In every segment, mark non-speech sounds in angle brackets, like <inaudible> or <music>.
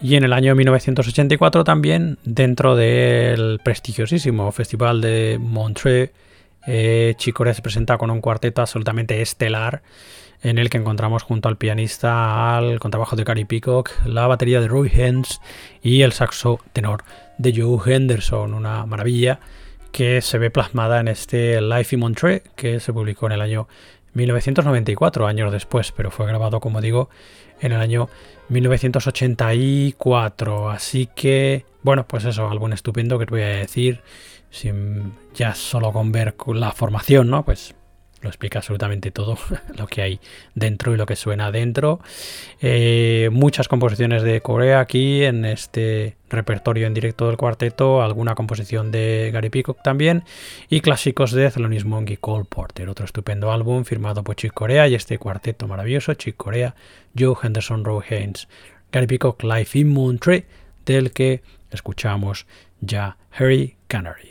Y en el año 1984 también, dentro del prestigiosísimo Festival de Montreux, eh, se presenta con un cuarteto absolutamente estelar en el que encontramos junto al pianista al contrabajo de Gary Peacock, la batería de Roy Hens y el saxo tenor de Joe Henderson, una maravilla que se ve plasmada en este Life in Montreux que se publicó en el año 1994, años después, pero fue grabado, como digo, en el año 1984. Así que, bueno, pues eso, álbum estupendo que te voy a decir, sin, ya solo con ver la formación, ¿no? Pues lo explica absolutamente todo <laughs> lo que hay dentro y lo que suena dentro. Eh, muchas composiciones de Corea aquí en este repertorio en directo del cuarteto, alguna composición de Gary Peacock también y clásicos de Thelonious Monk y Cole Porter, otro estupendo álbum firmado por Chick Corea y este cuarteto maravilloso, Chick Corea, Joe Henderson, Roe Haynes, Gary Peacock, Life in Moontree, del que escuchamos ya Harry Canary.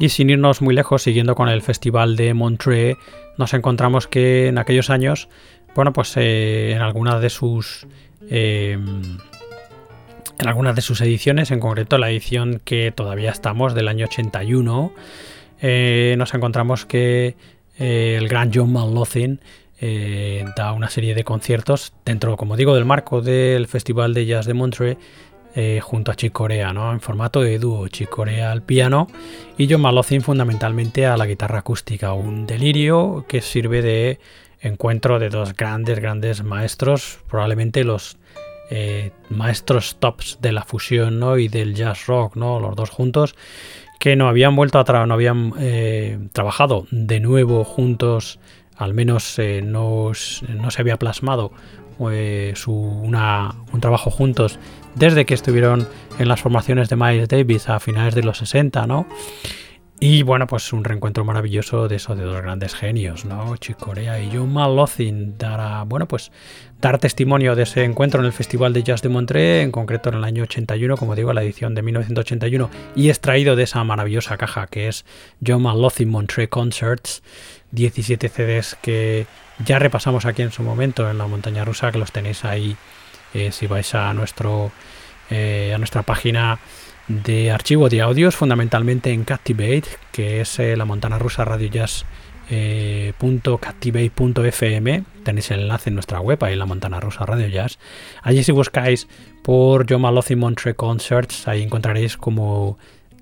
Y sin irnos muy lejos, siguiendo con el Festival de Montreux, nos encontramos que en aquellos años, bueno, pues eh, en algunas de sus em, en algunas de sus ediciones, en concreto la edición que todavía estamos del año 81, eh, nos encontramos que eh, el gran John Malothin da una serie de conciertos dentro, como digo, del marco del Festival de Jazz de Montreux eh, junto a Chick Corea, ¿no? En formato de dúo, Chick Corea al piano y John Malothin fundamentalmente a la guitarra acústica. Un delirio que sirve de encuentro de dos grandes, grandes maestros, probablemente los eh, maestros tops de la fusión ¿no? y del jazz rock, ¿no? Los dos juntos, que no habían vuelto a trabajar, no habían eh, trabajado de nuevo juntos, al menos no, se había plasmado su, un trabajo juntos desde que estuvieron en las formaciones de Miles Davis a finales de los 60, ¿no? Y bueno, pues un reencuentro maravilloso de esos de dos grandes genios, ¿no? Chick Corea y John Malothin dará, bueno, pues dar testimonio de ese encuentro en el Festival de Jazz de Montreux, en concreto en el año 81, como digo, la edición de 1981, y extraído de esa maravillosa caja que es John Malothin Montreux Concerts, 17 CDs que ya repasamos aquí en su momento en la montaña rusa, que los tenéis ahí eh, si vais a nuestro eh, a nuestra página de archivo de audios, fundamentalmente en Captivate, que es eh, la montana rusa radio jazz .captivate.fm tenéis el enlace en nuestra web ahí en la montana rusa radio jazz. Allí si buscáis por John Montre Concerts ahí encontraréis como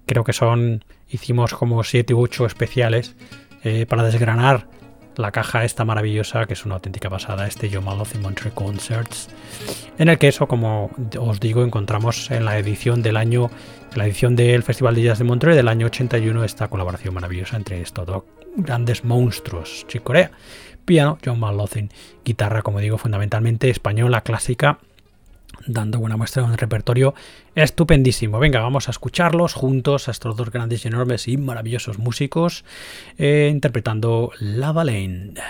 creo que son hicimos como 7 u 8 especiales para desgranar la caja esta maravillosa, que es una auténtica pasada, este Yo y Montre Concerts, en el que eso, como os digo, encontramos en la edición del año, la edición del Festival de Jazz de Montreux del año 81, esta colaboración maravillosa entre estos dos grandes monstruos, Chick Corea, piano, John Malothin, guitarra, como digo, fundamentalmente española, clásica, dando buena muestra de un repertorio estupendísimo. Venga, vamos a escucharlos juntos a estos dos grandes y enormes y maravillosos músicos eh, interpretando La Valente.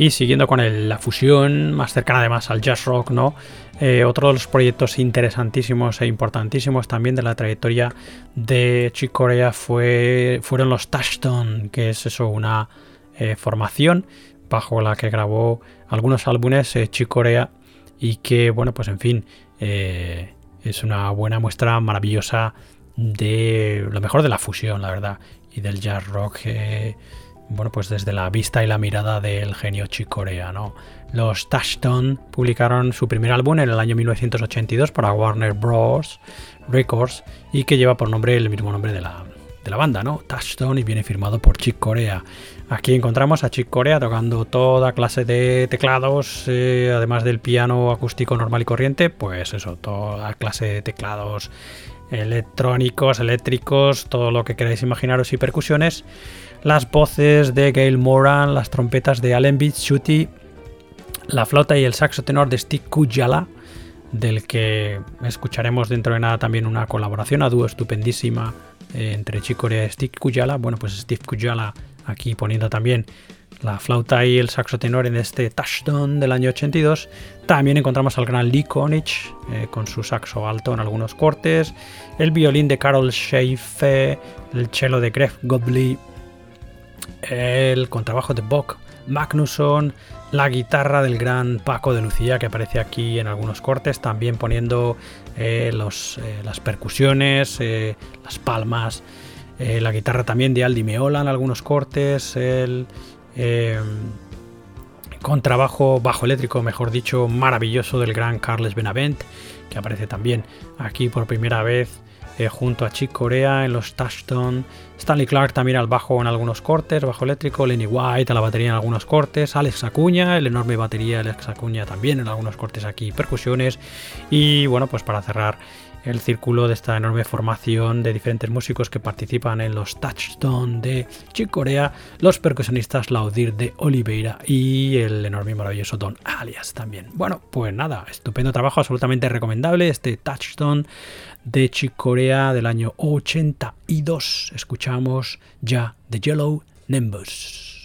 Y siguiendo con la fusión, más cercana además al jazz rock, ¿no? Eh, otro de los proyectos interesantísimos e importantísimos también de la trayectoria de Chick Corea fue, fueron los Touchstone, que es eso, una eh, formación bajo la que grabó algunos álbumes eh, Corea y que, bueno, pues en fin, es una buena muestra maravillosa de lo mejor de la fusión, la verdad, y del jazz rock bueno, pues desde la vista y la mirada del genio Corea, ¿no? Los Touchstone publicaron su primer álbum en el año 1982 para Warner Bros. Records y que lleva por nombre el mismo nombre de la, banda, ¿no? Touchstone y viene firmado por Chick Corea. Aquí encontramos a Chick Corea tocando toda clase de teclados, eh, además del piano acústico normal y corriente, pues eso, toda clase de teclados electrónicos, eléctricos, todo lo que queráis imaginaros y percusiones las voces de Gail Moran, las trompetas de Allen Shuti, la flauta y el saxo tenor de Steve Kujala, del que escucharemos dentro de nada también una colaboración a dúo estupendísima eh, entre Chicorea y Steve Kujala. Bueno, pues Steve Kujala aquí poniendo también la flauta y el saxo tenor en este touchdown del año 82. También encontramos al gran Lee Konich eh, con su saxo alto en algunos cortes, el violín de Carol Scheife, el cello de Greg Godley el contrabajo de Bock Magnusson, la guitarra del gran Paco de Lucía que aparece aquí en algunos cortes, también poniendo eh, los, eh, las percusiones, eh, las palmas, la guitarra también de Aldi Meola en algunos cortes, el contrabajo bajo eléctrico, mejor dicho, maravilloso del gran Carles Benavent, que aparece también aquí por primera vez eh, junto a Chick Corea en los Touchstone, Stanley Clark también al bajo en algunos cortes, bajo eléctrico, Lenny White a la batería en algunos cortes, Alex Acuña, el enorme batería Alex Acuña también en algunos cortes aquí, percusiones y bueno, pues para cerrar el círculo de esta enorme formación de diferentes músicos que participan en los Touchstone de Chick Corea, los percusionistas Laudir de Oliveira y el enorme y maravilloso Don Alias también. Bueno, pues nada, estupendo trabajo, absolutamente recomendable este Touchstone de Chick Corea del año 82. Escuchamos ya The Yellow Nimbus.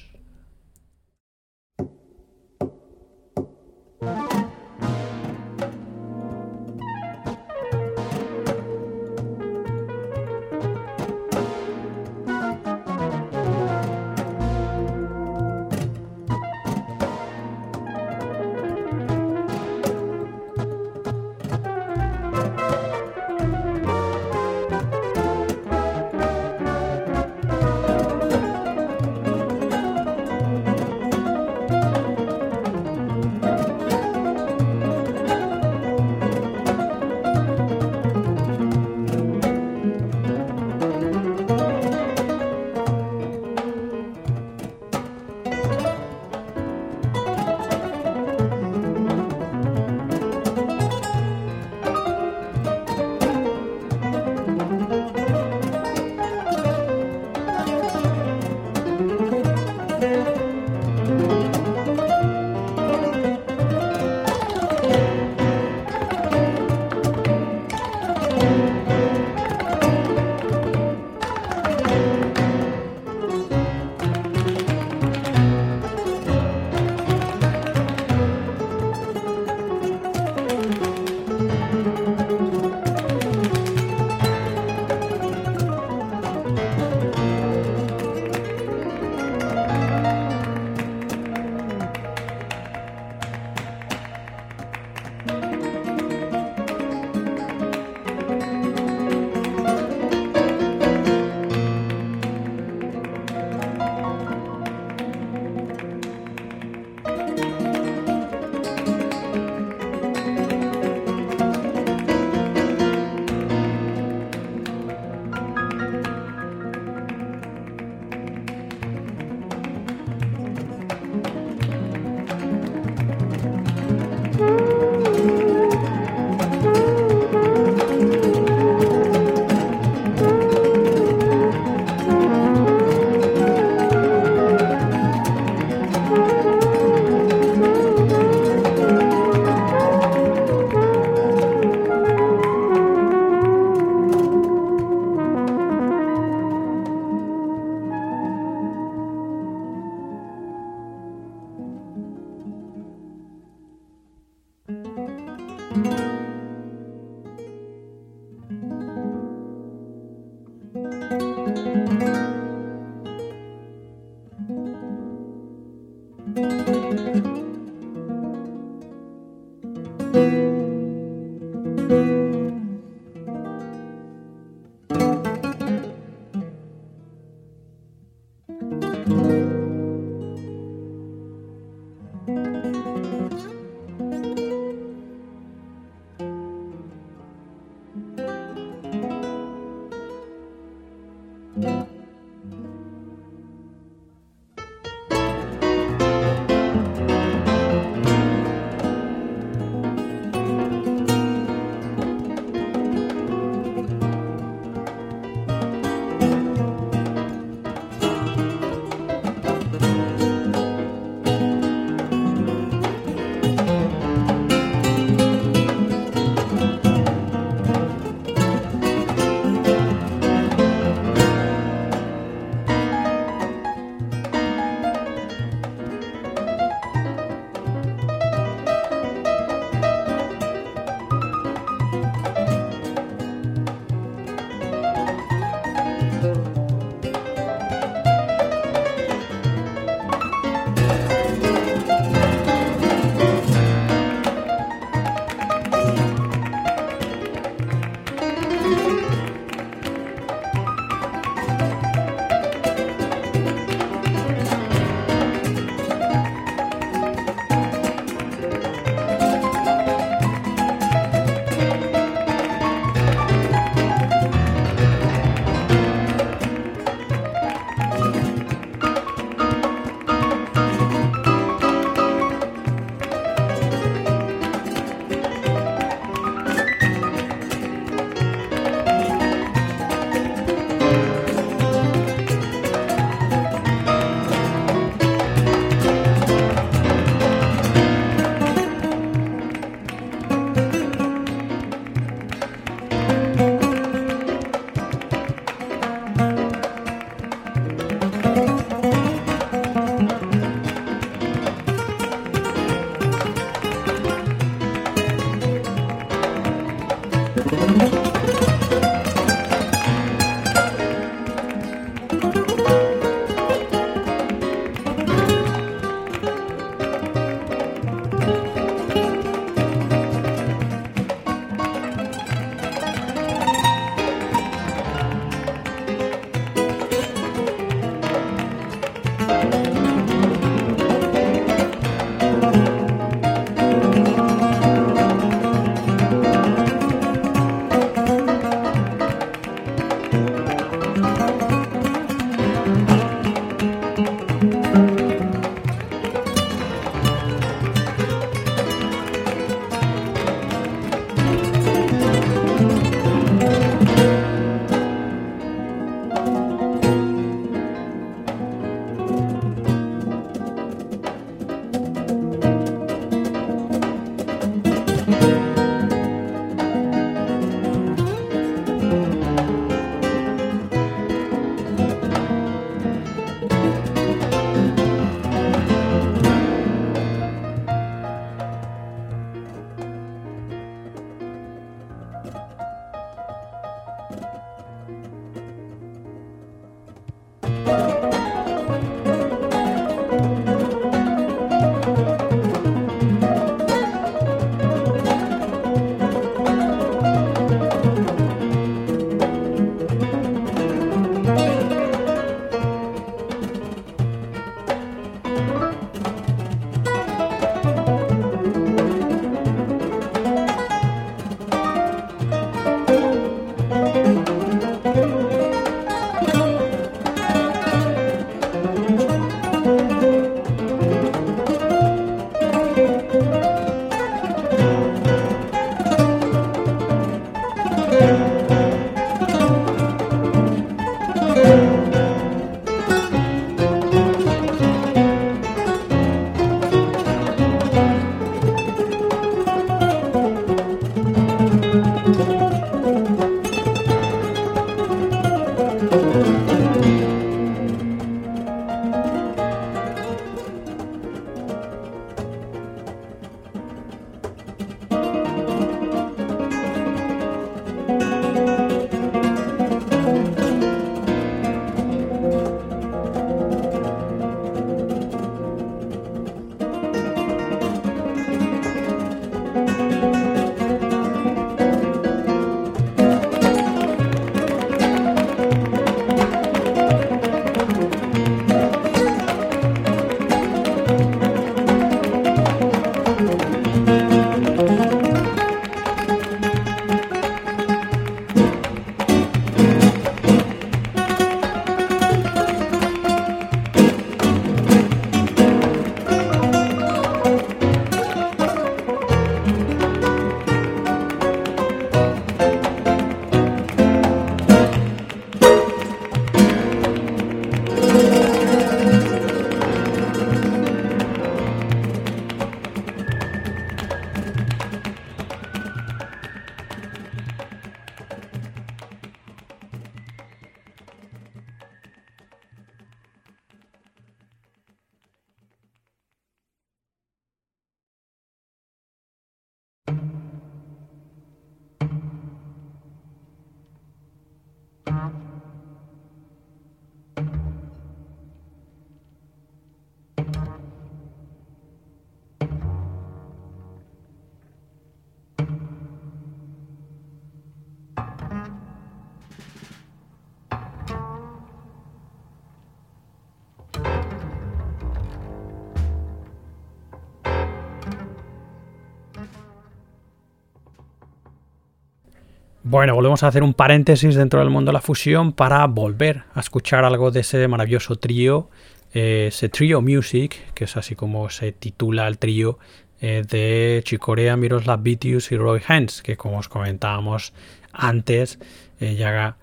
Bueno, volvemos a hacer un paréntesis dentro del mundo de la fusión para volver a escuchar algo de ese maravilloso trío, eh, ese trio music, que es así como se titula el trío eh, de Chicorea, Miroslav Vitius y Roy Hens, que como os comentábamos antes, eh, ya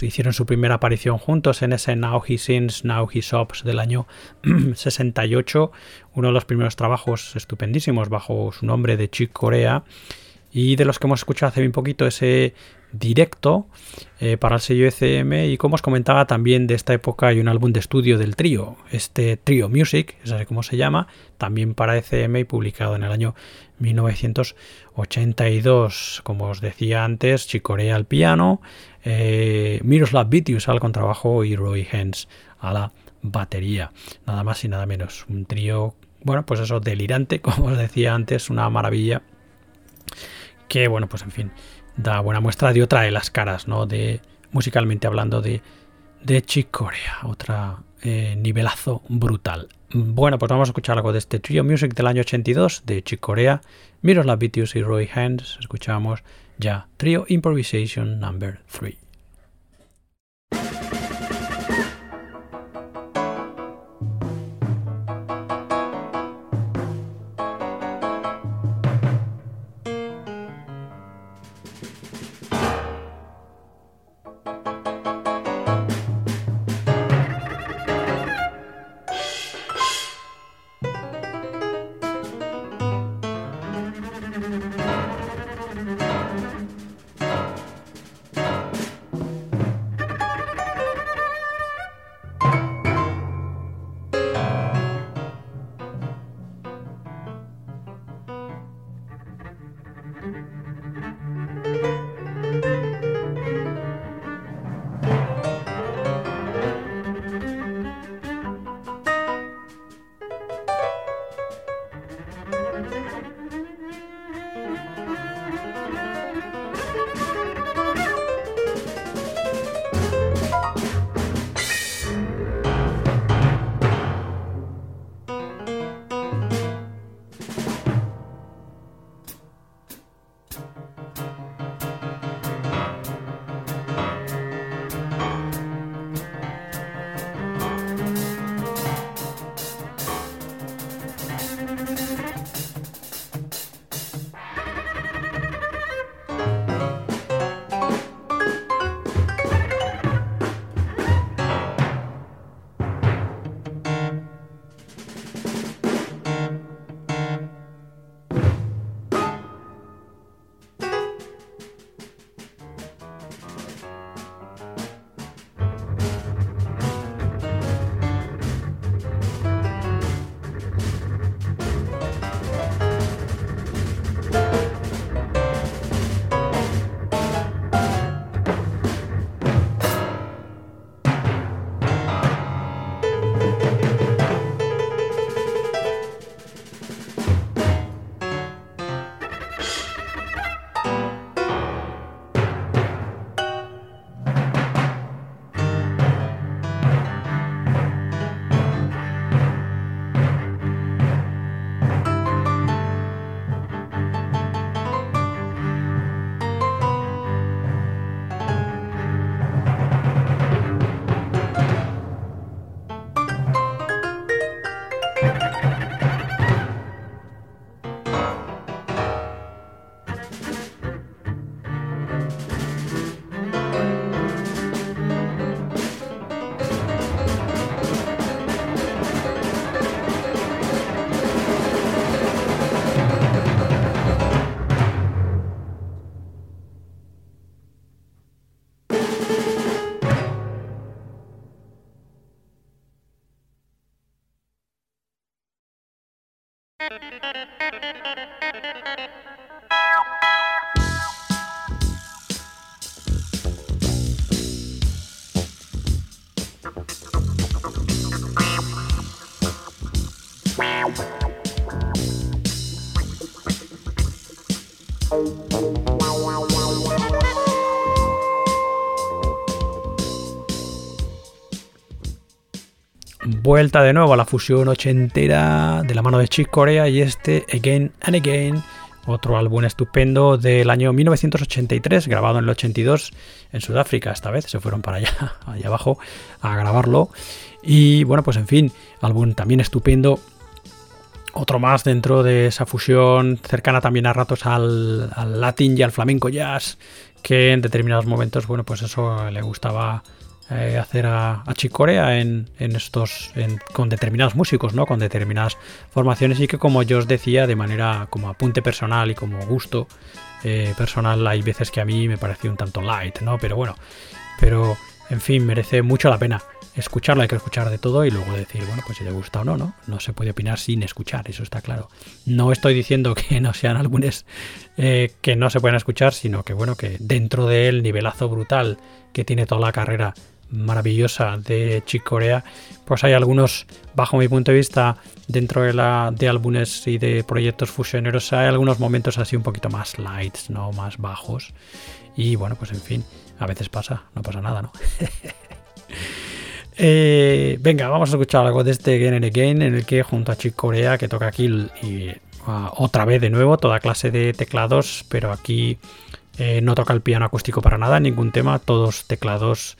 hicieron su primera aparición juntos en ese Now He Sings, Now He Sobs del año <clears throat> 68, uno de los primeros trabajos estupendísimos bajo su nombre de Chick Corea y de los que hemos escuchado hace bien poquito ese directo eh, para el sello ECM y como os comentaba también de esta época hay un álbum de estudio del trío, este Trio Music, es así como se llama, también para ECM y publicado en el año 1982, como os decía antes, Chicorea al piano, eh, Miroslav Vitius al contrabajo y Roy Hens a la batería, nada más y nada menos, un trío, bueno, pues eso delirante, <laughs> como os decía antes, una maravilla que bueno, pues en fin, da buena muestra de otra de las caras, ¿no? De musicalmente hablando de, de Chick Corea, otra eh, nivelazo brutal. Bueno, pues vamos a escuchar algo de este Trio Music del año 82 de Chick Corea, Miroslav Vitius y Roy Hands. Escuchamos ya Trio Improvisation Number 3. Vuelta de nuevo a la fusión ochentera de la mano de Chick Corea y este Again and Again, otro álbum estupendo del año 1983, grabado en el 82 en Sudáfrica. Esta vez se fueron para allá, <laughs> allá abajo, a grabarlo. Y bueno, pues en fin, álbum también estupendo. Otro más dentro de esa fusión cercana también a ratos al, al latín y al flamenco jazz, que en determinados momentos, bueno, pues eso le gustaba eh, hacer a, a Chicorea en, en estos con determinados músicos, ¿no? Con determinadas formaciones y que como yo os decía, de manera como apunte personal y como gusto eh, personal, hay veces que a mí me pareció un tanto light, ¿no? Pero bueno, pero en fin, merece mucho la pena escucharlo, hay que escuchar de todo y luego decir, bueno, pues si le gusta o no, ¿no? No se puede opinar sin escuchar, eso está claro. No estoy diciendo <laughs> que no sean álbumes eh, que no se pueden escuchar, sino que bueno, que dentro del nivelazo brutal que tiene toda la carrera maravillosa de Chick Corea, pues hay algunos, bajo mi punto de vista, dentro de, la, de álbumes y de proyectos fusioneros, hay algunos momentos así un poquito más lights, ¿no? Más bajos. Y bueno, pues en fin, a veces pasa, no pasa nada, ¿no? <laughs> eh, venga, vamos a escuchar algo de este Again and Again, en el que junto a Chick Corea, que toca aquí y uh, otra vez de nuevo, toda clase de teclados, pero aquí eh, no toca el piano acústico para nada, ningún tema, todos teclados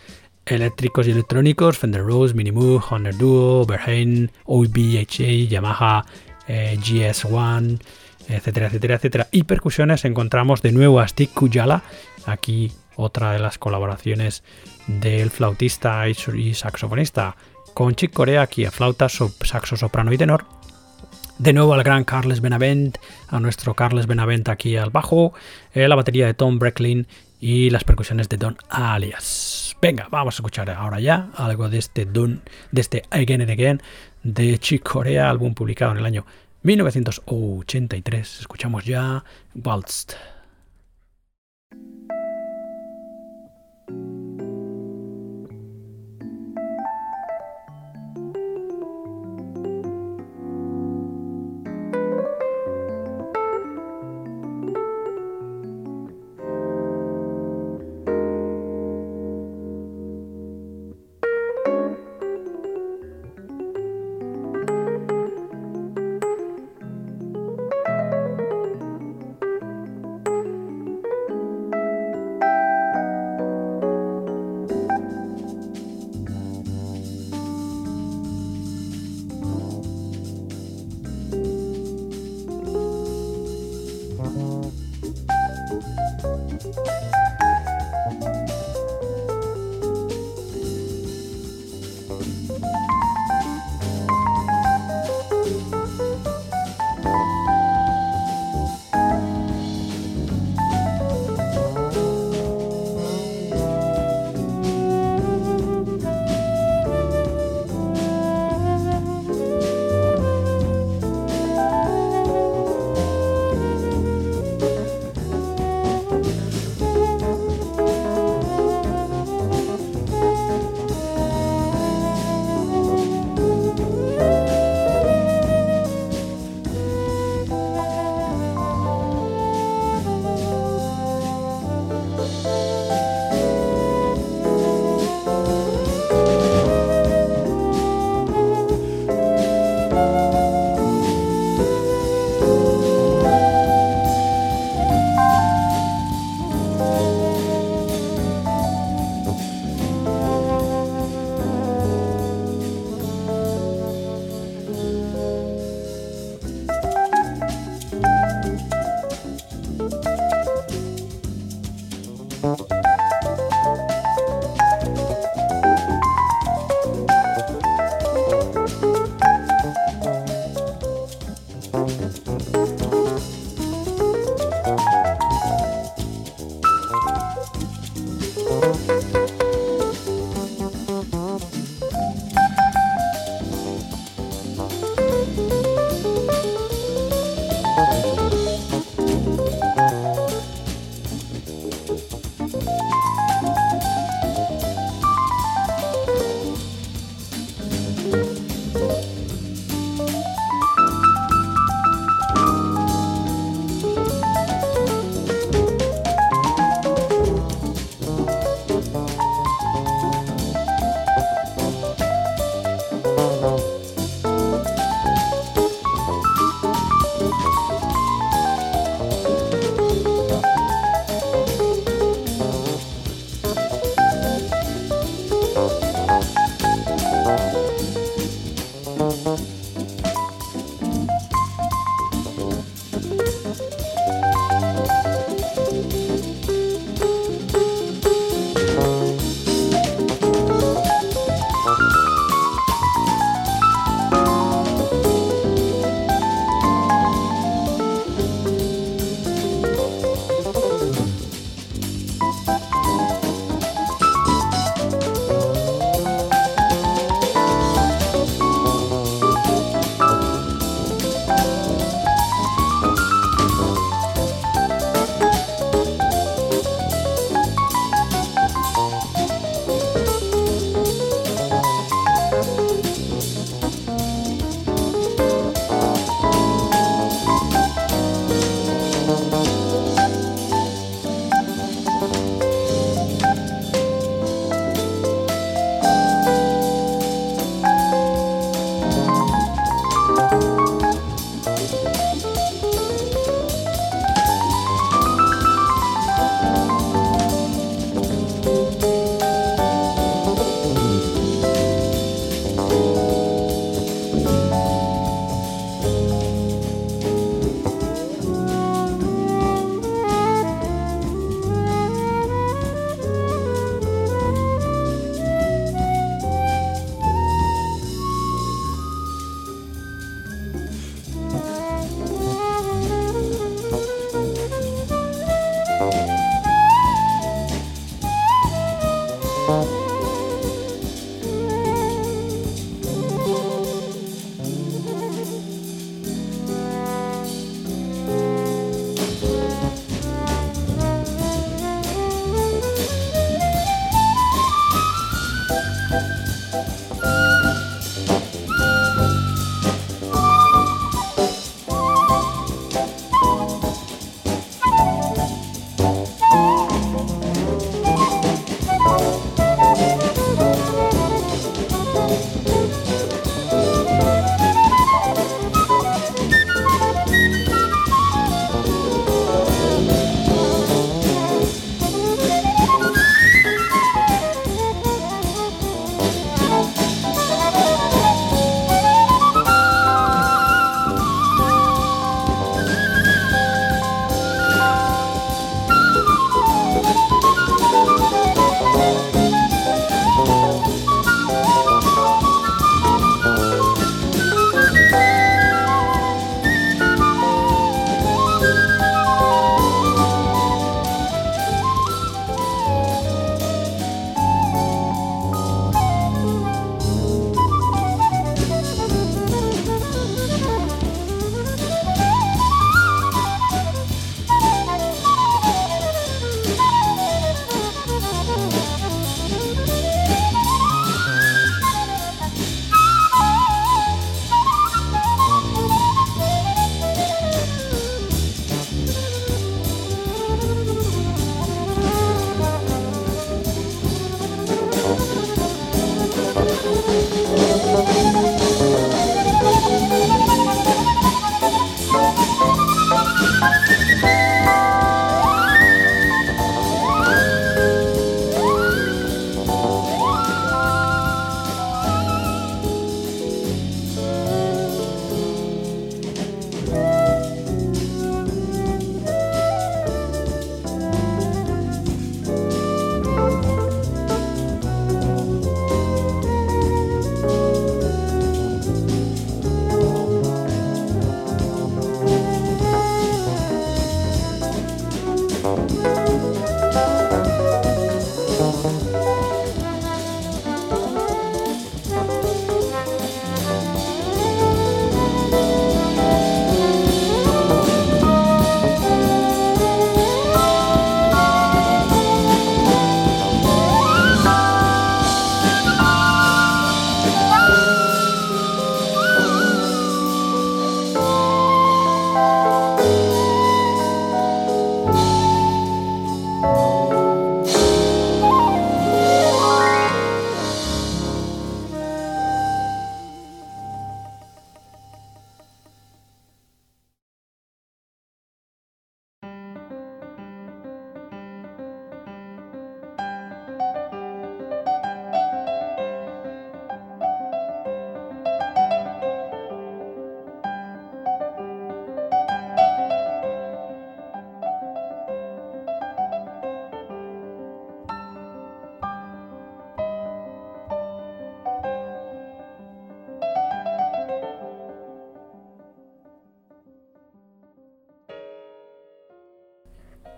eléctricos y electrónicos, Fender Rose, Minimoog, Honor Duo, Berheim, OBHA, Yamaha eh, GS1, etcétera, etcétera, etcétera. Y percusiones encontramos de nuevo a Stick Kujala, aquí otra de las colaboraciones del flautista y saxofonista con Chick Corea, aquí a flauta, saxo, soprano y tenor. De nuevo al gran Carles Benavent, a nuestro Carles Benavent aquí al bajo, eh, la batería de Tom Brecklin y las percusiones de Don Alias. Venga, vamos a escuchar ahora ya algo de este Don, de este Again and Again de Chick Corea, álbum publicado en el año 1983. Escuchamos ya Waltz.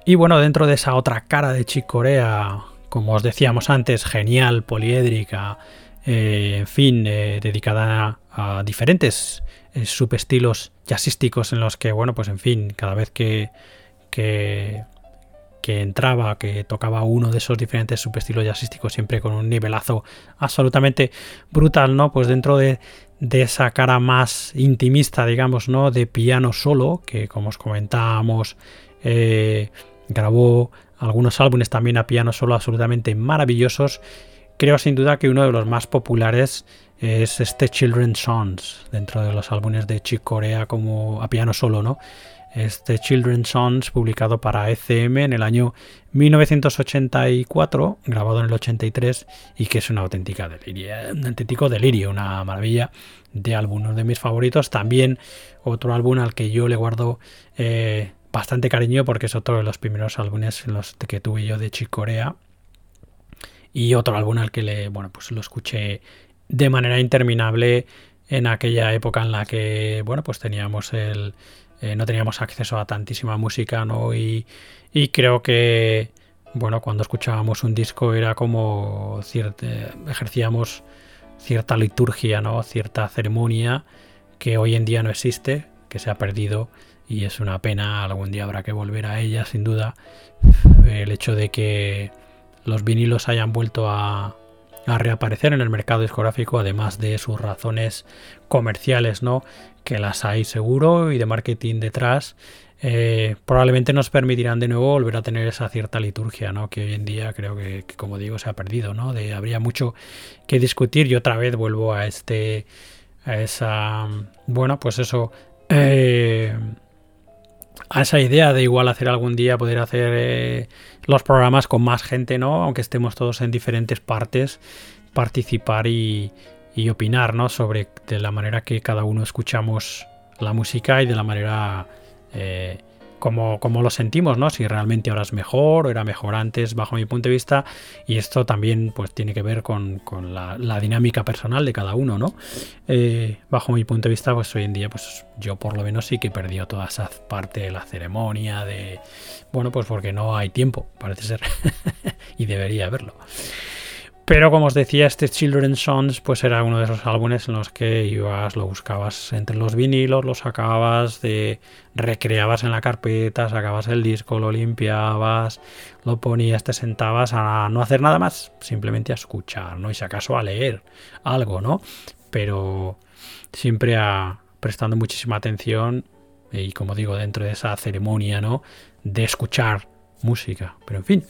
Y bueno, dentro de esa otra cara de Chick Corea, como os decíamos antes, genial, poliédrica, eh, en fin, eh, dedicada a, diferentes eh, subestilos jazzísticos en los que, bueno, pues en fin, cada vez que, que, entraba, que tocaba uno de esos diferentes subestilos jazzísticos, siempre con un nivelazo absolutamente brutal, ¿no? Pues dentro de, de esa cara más intimista, digamos, ¿no? De piano solo, que como os comentábamos, grabó algunos álbumes también a piano solo absolutamente maravillosos Creo sin duda que uno de los más populares es este Children's Songs, dentro de los álbumes de Chick Corea como a piano solo, ¿no? Este Children's Songs publicado para ECM en el año 1984, grabado en el 83 y que es una auténtica delirio, un auténtico delirio, una maravilla de álbum, uno de mis favoritos. También otro álbum al que yo le guardo eh, bastante cariño porque es otro de los primeros álbumes los que tuve yo de Chick Corea y otro álbum al que le, bueno, pues lo escuché de manera interminable en aquella época en la que, bueno, pues teníamos el, eh, no teníamos acceso a tantísima música, ¿no? Y, y, creo que, bueno, cuando escuchábamos un disco era como cierta, ejercíamos cierta liturgia, ¿no? Cierta ceremonia que hoy en día no existe, que se ha perdido y es una pena, algún día habrá que volver a ella, sin duda. El hecho de que los vinilos hayan vuelto a, reaparecer en el mercado discográfico, además de sus razones comerciales, ¿no? Que las hay seguro y de marketing detrás. Eh, probablemente nos permitirán de nuevo volver a tener esa cierta liturgia, ¿no? Que hoy en día creo que, como digo, se ha perdido, ¿no? De, habría mucho que discutir y otra vez vuelvo a este, a esa, bueno, pues eso, eh, a esa idea de igual hacer algún día poder hacer eh, los programas con más gente, ¿no? Aunque estemos todos en diferentes partes, participar y, opinar, ¿no? Sobre de la manera que cada uno escuchamos la música y de la manera eh, como, lo sentimos, ¿no? Si realmente ahora es mejor o era mejor antes, bajo mi punto de vista. Y esto también pues tiene que ver con, la, dinámica personal de cada uno, ¿no? Eh, bajo mi punto de vista, pues hoy en día, pues yo por lo menos sí que he perdido toda esa parte de la ceremonia, de. Bueno, pues porque no hay tiempo, parece ser. <laughs> y debería haberlo. Pero como os decía, este Children's Songs pues era uno de esos álbumes en los que ibas, lo buscabas entre los vinilos, lo sacabas, de, recreabas en la carpeta, sacabas el disco, lo limpiabas, lo ponías, te sentabas a no hacer nada más, simplemente a escuchar, ¿no? Y si acaso a leer algo, ¿no? Pero siempre a, prestando muchísima atención y como digo, dentro de esa ceremonia, ¿no? De escuchar música. Pero en fin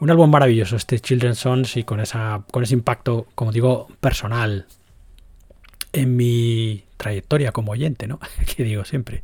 un álbum maravilloso, este Children's Songs, y con, esa, con ese impacto, como digo, personal en mi trayectoria como oyente, ¿no? <laughs> que digo siempre.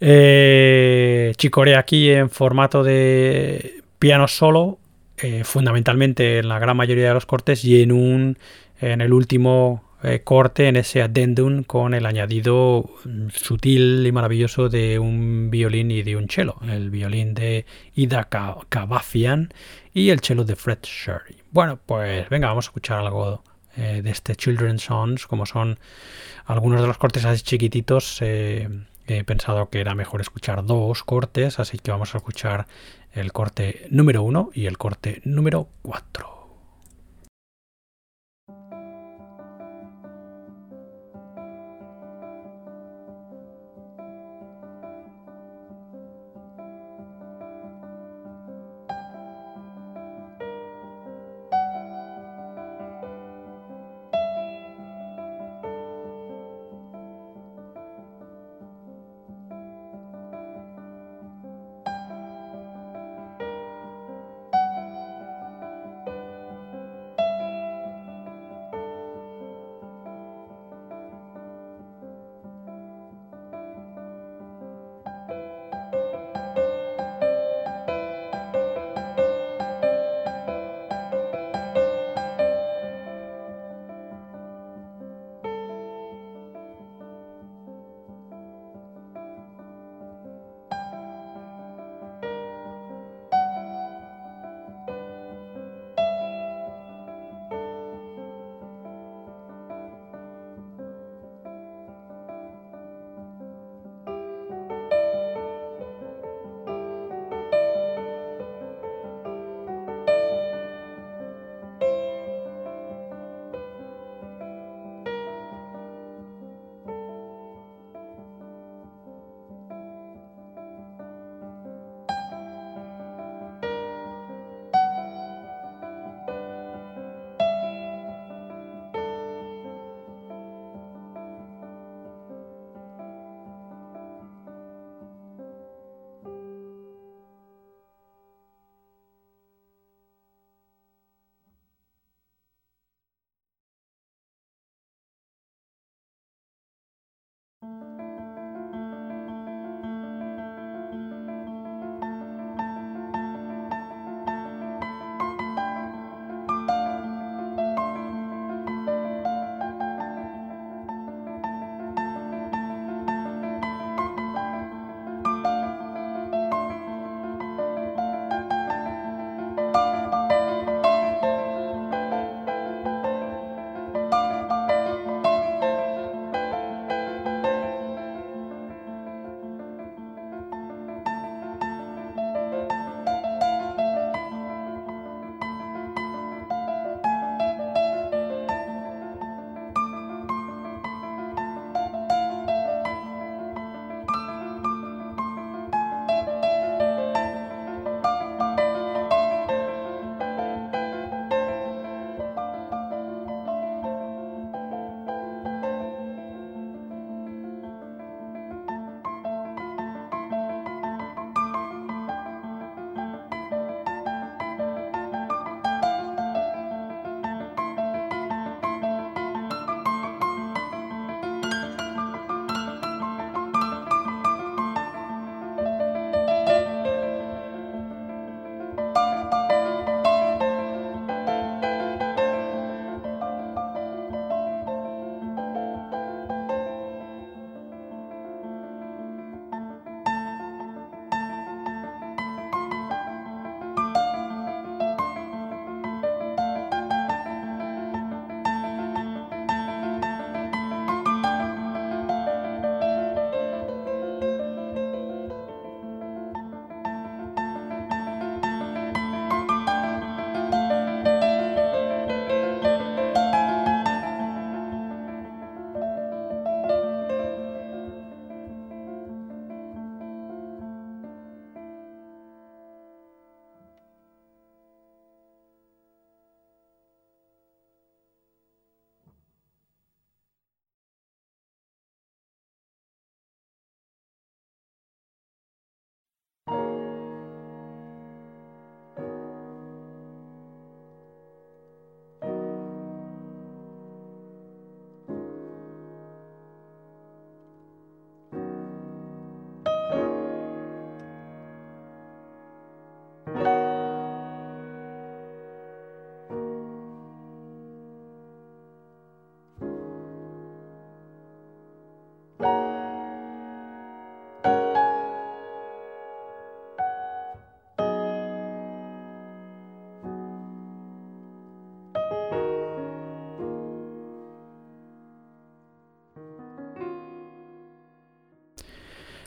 Eh, Chicorea aquí en formato de piano solo, eh, fundamentalmente en la gran mayoría de los cortes, y en un en el último eh, corte en ese addendum con el añadido mm, sutil y maravilloso de un violín y de un cello. El violín de Ida Cavafian y el cello de Fred Sherry. Bueno, pues venga, vamos a escuchar algo eh, de este Children's Songs, como son algunos de los cortes así chiquititos. Eh, he pensado que era mejor escuchar dos cortes, así que vamos a escuchar el corte número uno y el corte número cuatro.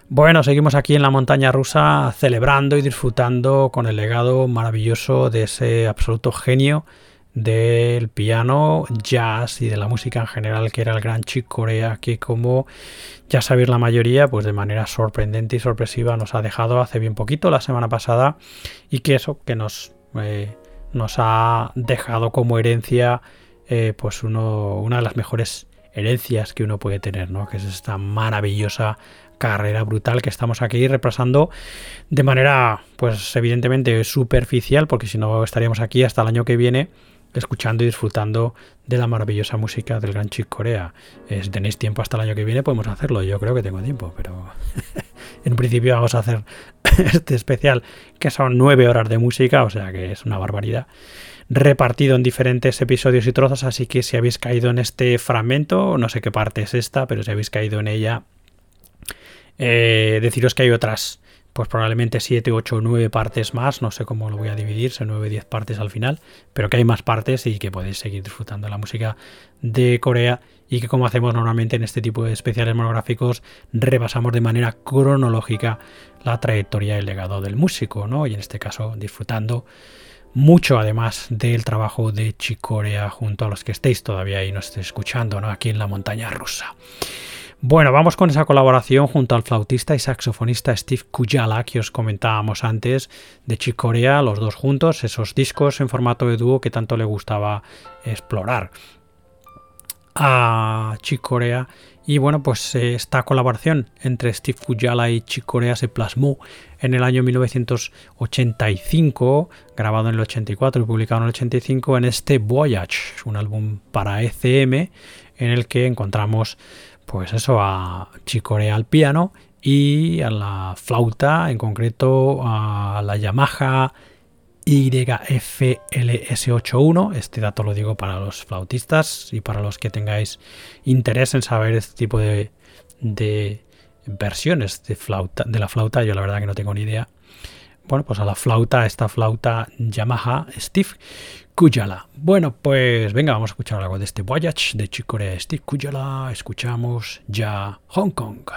Bueno, seguimos aquí en la montaña rusa celebrando y disfrutando con el legado maravilloso de ese absoluto genio del piano, jazz y de la música en general que era el gran Chick Corea que como ya sabéis la mayoría pues de manera sorprendente y sorpresiva nos ha dejado hace bien poquito la semana pasada y que eso que nos, eh, nos ha dejado como herencia eh, pues una de las mejores herencias que uno puede tener, ¿no? que es esta maravillosa carrera brutal que estamos aquí repasando de manera, pues evidentemente superficial, porque si no estaríamos aquí hasta el año que viene escuchando y disfrutando de la maravillosa música del Gran Chick Corea. Eh, si tenéis tiempo hasta el año que viene, podemos hacerlo. Yo creo que tengo tiempo, pero <laughs> en principio vamos a hacer <laughs> este especial, que son nueve horas de música, o sea que es una barbaridad repartido en diferentes episodios y trozos, así que si habéis caído en este fragmento, no sé qué parte es esta, pero si habéis caído en ella, eh, deciros que hay otras, pues probablemente 7, 8 o 9 partes más, no sé cómo lo voy a dividir, son 9 o 10 partes al final, pero que hay más partes y que podéis seguir disfrutando de la música de Corea y que como hacemos normalmente en este tipo de especiales monográficos, repasamos de manera cronológica la trayectoria y el legado del músico, ¿no? Y en este caso disfrutando mucho además del trabajo de Chicorea junto a los que estéis todavía ahí nos escuchando, ¿no? Aquí en la montaña rusa. Bueno, vamos con esa colaboración junto al flautista y saxofonista Steve Kujala que os comentábamos antes de Chick Corea, los dos juntos, esos discos en formato de dúo que tanto le gustaba explorar a Chick Corea. Y bueno, pues eh, esta colaboración entre Steve Kujala y Chick Corea se plasmó en el año 1985, grabado en el 84 y publicado en el 85 en este Voyage, un álbum para ECM en el que encontramos pues eso, a Chicorea al piano y a la flauta, en concreto a la Yamaha YFLS81. Este dato lo digo para los flautistas y para los que tengáis interés en saber este tipo de, versiones de, flauta, de la flauta. Yo la verdad que no tengo ni idea. Bueno, pues a la flauta, esta flauta Yamaha Steve Kujala. Bueno, pues venga, vamos a escuchar algo de este Voyage de Chicorea Steve Kujala. Escuchamos ya Hong Kong.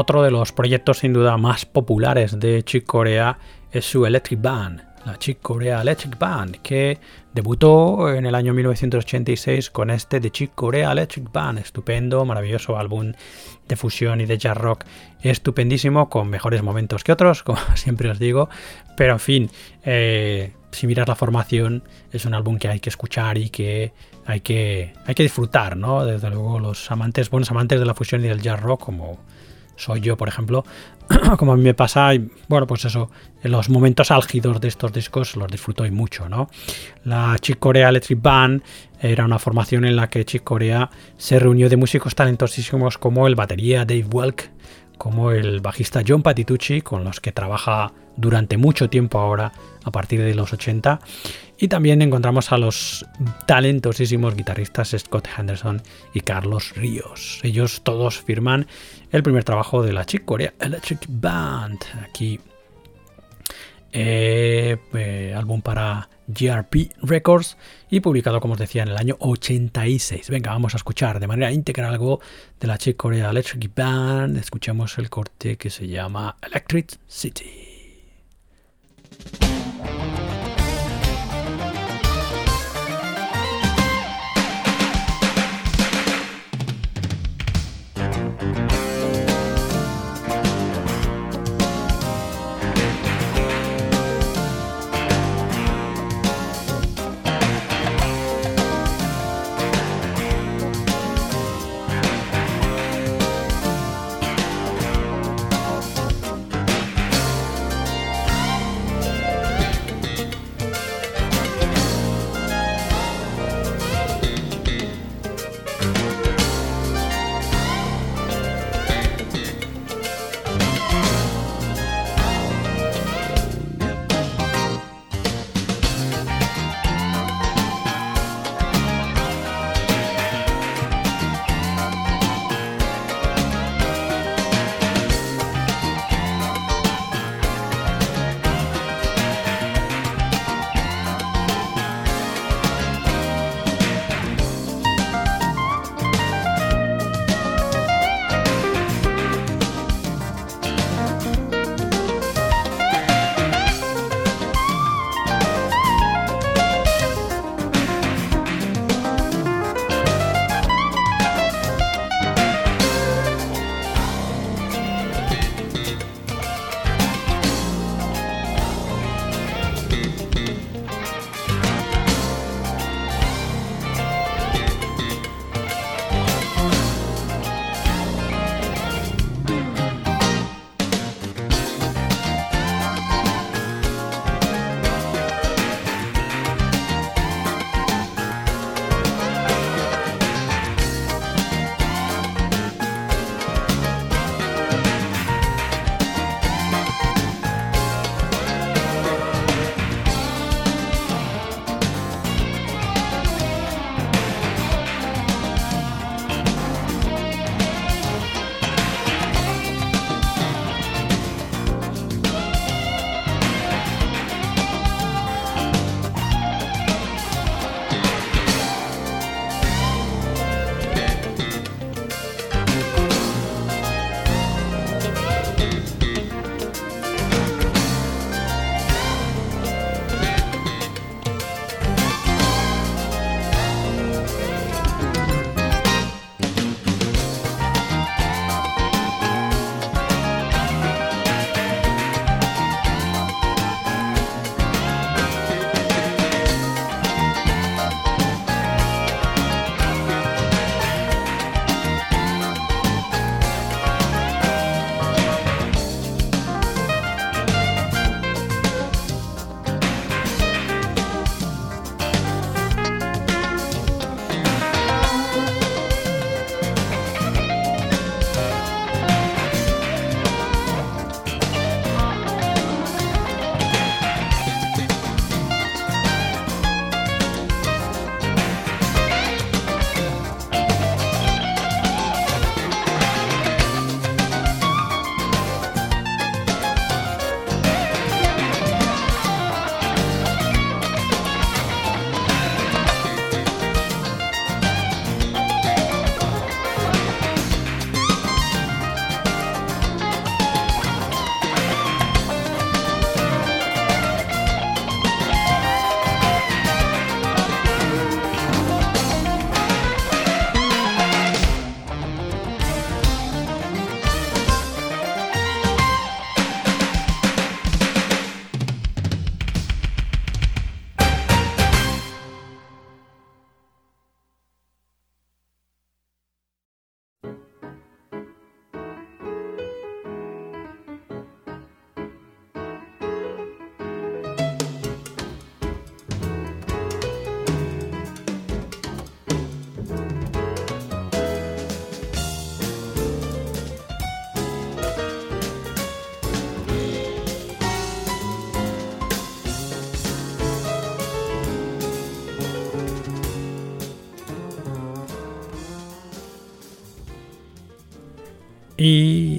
Otro de los proyectos sin duda más populares de Chick Corea es su Electric Band, la Chick Corea Electric Band, que debutó en el año 1986 con este de Chick Corea Electric Band, estupendo, maravilloso álbum de fusión y de jazz rock, estupendísimo, con mejores momentos que otros, <laughs> como siempre os digo, pero en fin, eh, si miras la formación, es un álbum que hay que escuchar y que hay que, hay que disfrutar, ¿no? Desde luego los amantes, buenos amantes de la fusión y del jazz rock, como soy yo, por ejemplo, <clears throat> como a mí me pasa, bueno, pues eso, en los momentos álgidos de estos discos los disfruto y mucho, ¿no? La Chick Corea Electric Band era una formación en la que Chick Corea se reunió de músicos talentosísimos como el batería Dave Welk, como el bajista John Patitucci, con los que trabaja durante mucho tiempo ahora, a partir de los 80. Y también encontramos a los talentosísimos guitarristas Scott Henderson y Carlos Ríos. Ellos todos firman el primer trabajo de la Chick Corea Electric Band. Aquí, eh, eh, álbum para GRP Records y publicado, como os decía, en el año 86. Venga, vamos a escuchar de manera íntegra algo de la Chick Corea Electric Band. Escuchemos el corte que se llama Electric City.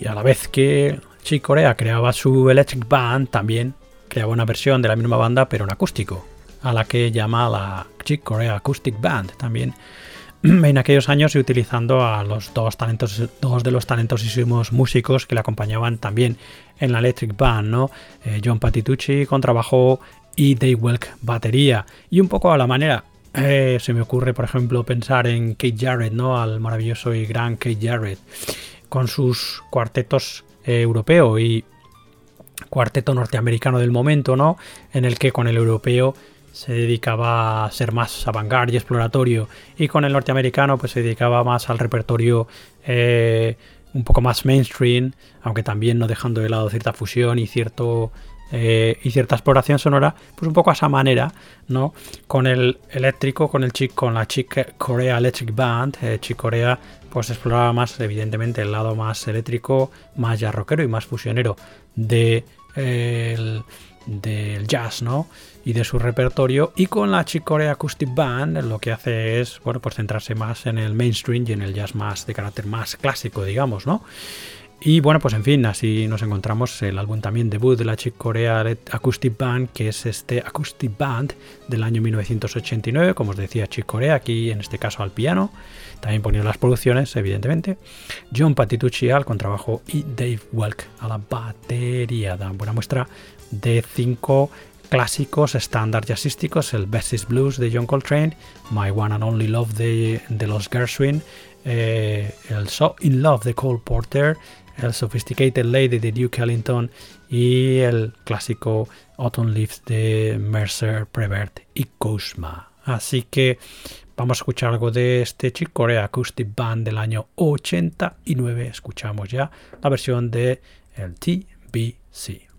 Y a la vez que Chick Corea creaba su Electric Band, también creaba una versión de la misma banda, pero en acústico, a la que llama la Chick Corea Acoustic Band, también <clears throat> en aquellos años y utilizando a los dos talentos, dos de los talentosísimos músicos que le acompañaban también en la Electric Band, ¿no? Eh, John Patitucci con trabajo y Dave Welk batería. Y un poco a la manera, eh, se me ocurre, por ejemplo, pensar en Kate Jarrett, ¿no? Al maravilloso y gran Kate Jarrett, con sus cuartetos eh, europeo y cuarteto norteamericano del momento, ¿no? En el que con el europeo se dedicaba a ser más avant y exploratorio y con el norteamericano pues se dedicaba más al repertorio eh, un poco más mainstream, aunque también no dejando de lado cierta fusión y cierto eh, y cierta exploración sonora, pues un poco a esa manera, ¿no? Con el eléctrico, con el chic, con la Chick Corea Electric Band, eh, Chick Corea pues exploraba más evidentemente el lado más eléctrico, más ya rockero y más fusionero de del jazz, ¿no? Y de su repertorio. Y con la Chick Corea Acoustic Band lo que hace es, bueno, pues centrarse más en el mainstream y en el jazz más de carácter más clásico, digamos, ¿no? Y bueno, pues en fin, así nos encontramos el álbum también debut de la Chick Corea Acoustic Band, que es este Acoustic Band del año 1989, como os decía Chick Corea, aquí en este caso al piano, también poniendo las producciones, evidentemente, John Patitucci al contrabajo y Dave Welk a la batería. Dan buena muestra de cinco clásicos estándar jazzísticos, el Best Blues de John Coltrane, My One and Only Love de, de los Gershwin, eh, el So In Love de Cole Porter, el Sophisticated Lady de Duke Ellington y el clásico Autumn Leaves de Mercer, Prevert y Kuzma. Así que vamos a escuchar algo de este Chick Corea Acoustic Band del año 89. Escuchamos ya la versión de el TBC.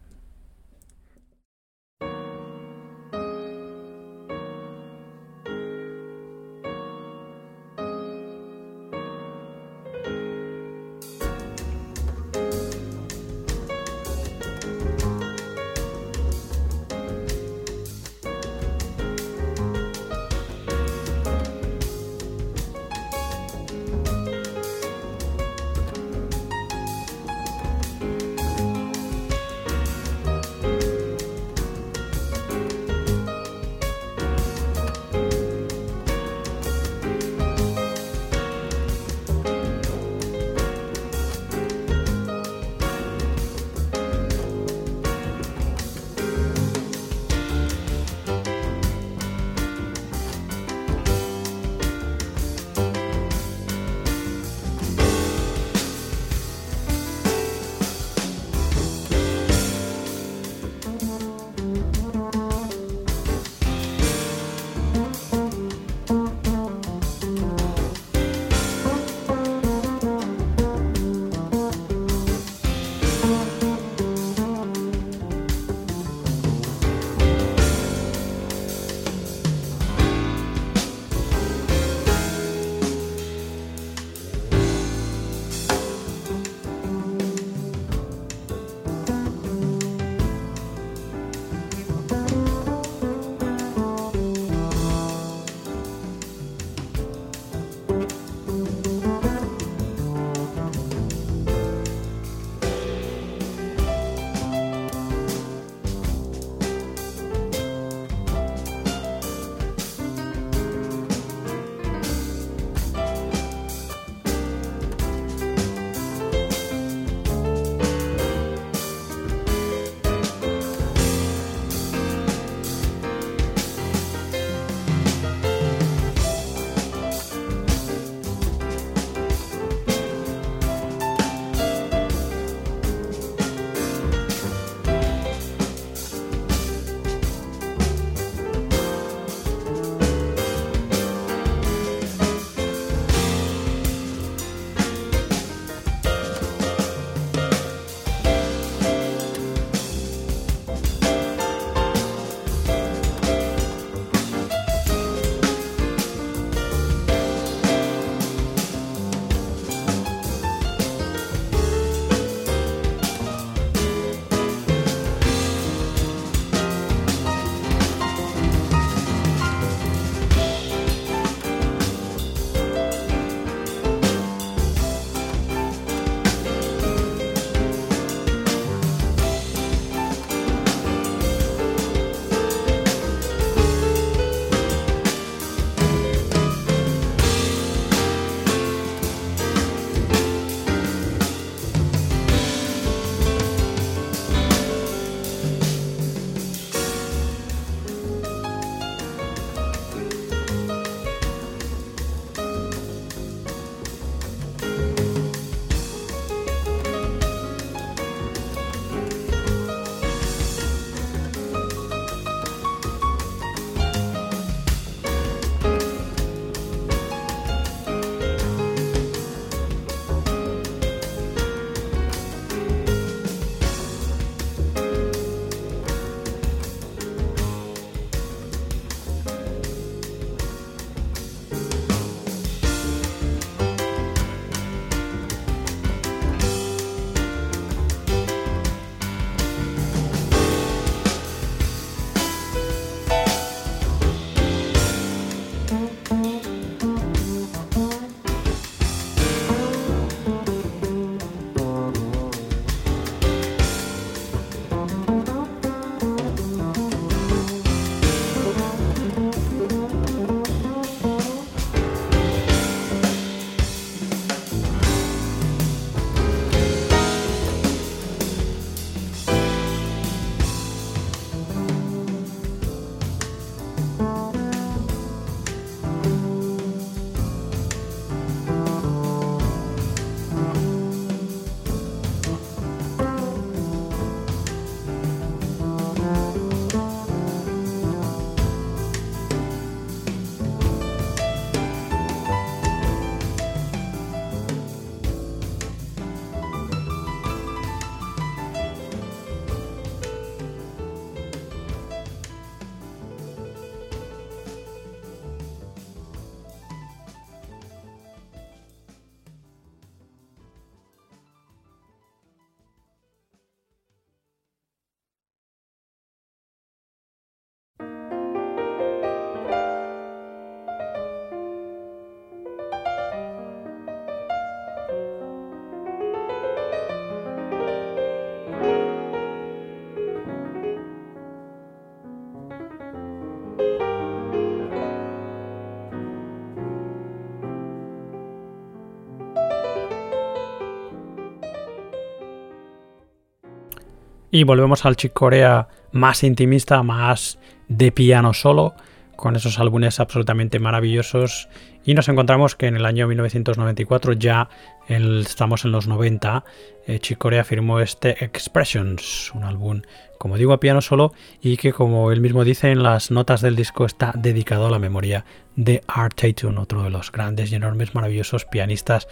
Y volvemos al Chick Corea más intimista, más de piano solo, con esos álbumes absolutamente maravillosos. Y nos encontramos que en el año 1994, ya estamos en los 90, eh, Chick Corea firmó este Expressions, un álbum, como digo, a piano solo y que, como él mismo dice en las notas del disco, está dedicado a la memoria de Art Tatum, otro de los grandes y enormes, maravillosos pianistas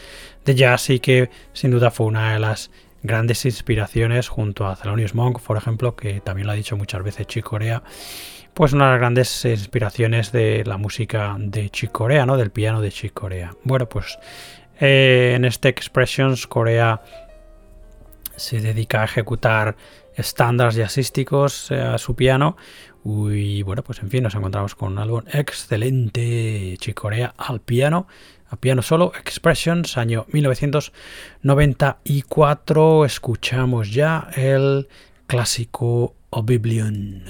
de jazz y que sin duda fue una de las grandes inspiraciones junto a Thelonious Monk, por ejemplo, que también lo ha dicho muchas veces Chick Corea, pues una de las grandes inspiraciones de la música de Chick Corea, ¿no? Del piano de Chick Corea. Bueno, pues eh, en este Expressions Corea se dedica a ejecutar estándares jazzísticos eh, a su piano. Y bueno, pues en fin, nos encontramos con un álbum excelente, Chick Corea al piano a piano solo, Expressions, año 1994. Escuchamos ya el clásico Oblivion.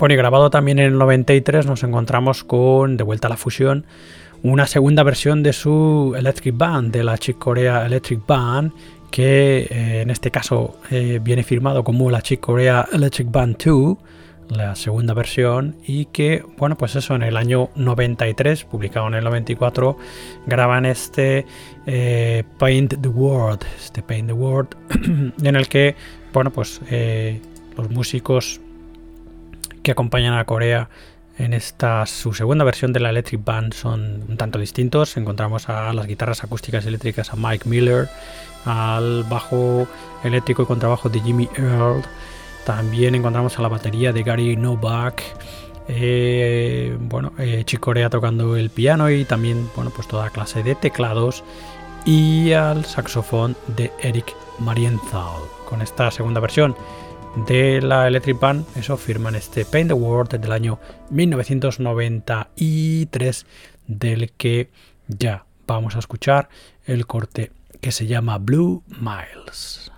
Bueno, y grabado también en el 93 nos encontramos con De vuelta a la fusión, una segunda versión de su Electric Band, de la Chick Corea Electric Band, que eh, en este caso eh, viene firmado como la Chick Corea Electric Band 2, la segunda versión, y que, bueno, pues eso, en el año 93, publicado en el 94, graban este eh, Paint the World, este Paint the World, <clears throat> en el que, bueno, pues los músicos que acompañan a Corea en esta su segunda versión de la Electric Band son un tanto distintos. Encontramos a las guitarras acústicas eléctricas a Mike Miller, al bajo eléctrico y contrabajo de Jimmy Earl. También encontramos a la batería de Gary Novak. Eh, bueno, eh, Chicorea tocando el piano y también, bueno, pues toda clase de teclados. Y al saxofón de Eric Marienthal. Con esta segunda versión de la Electric Band, eso firman este Paint the World del año 1993, del que ya vamos a escuchar el corte que se llama Blue Miles.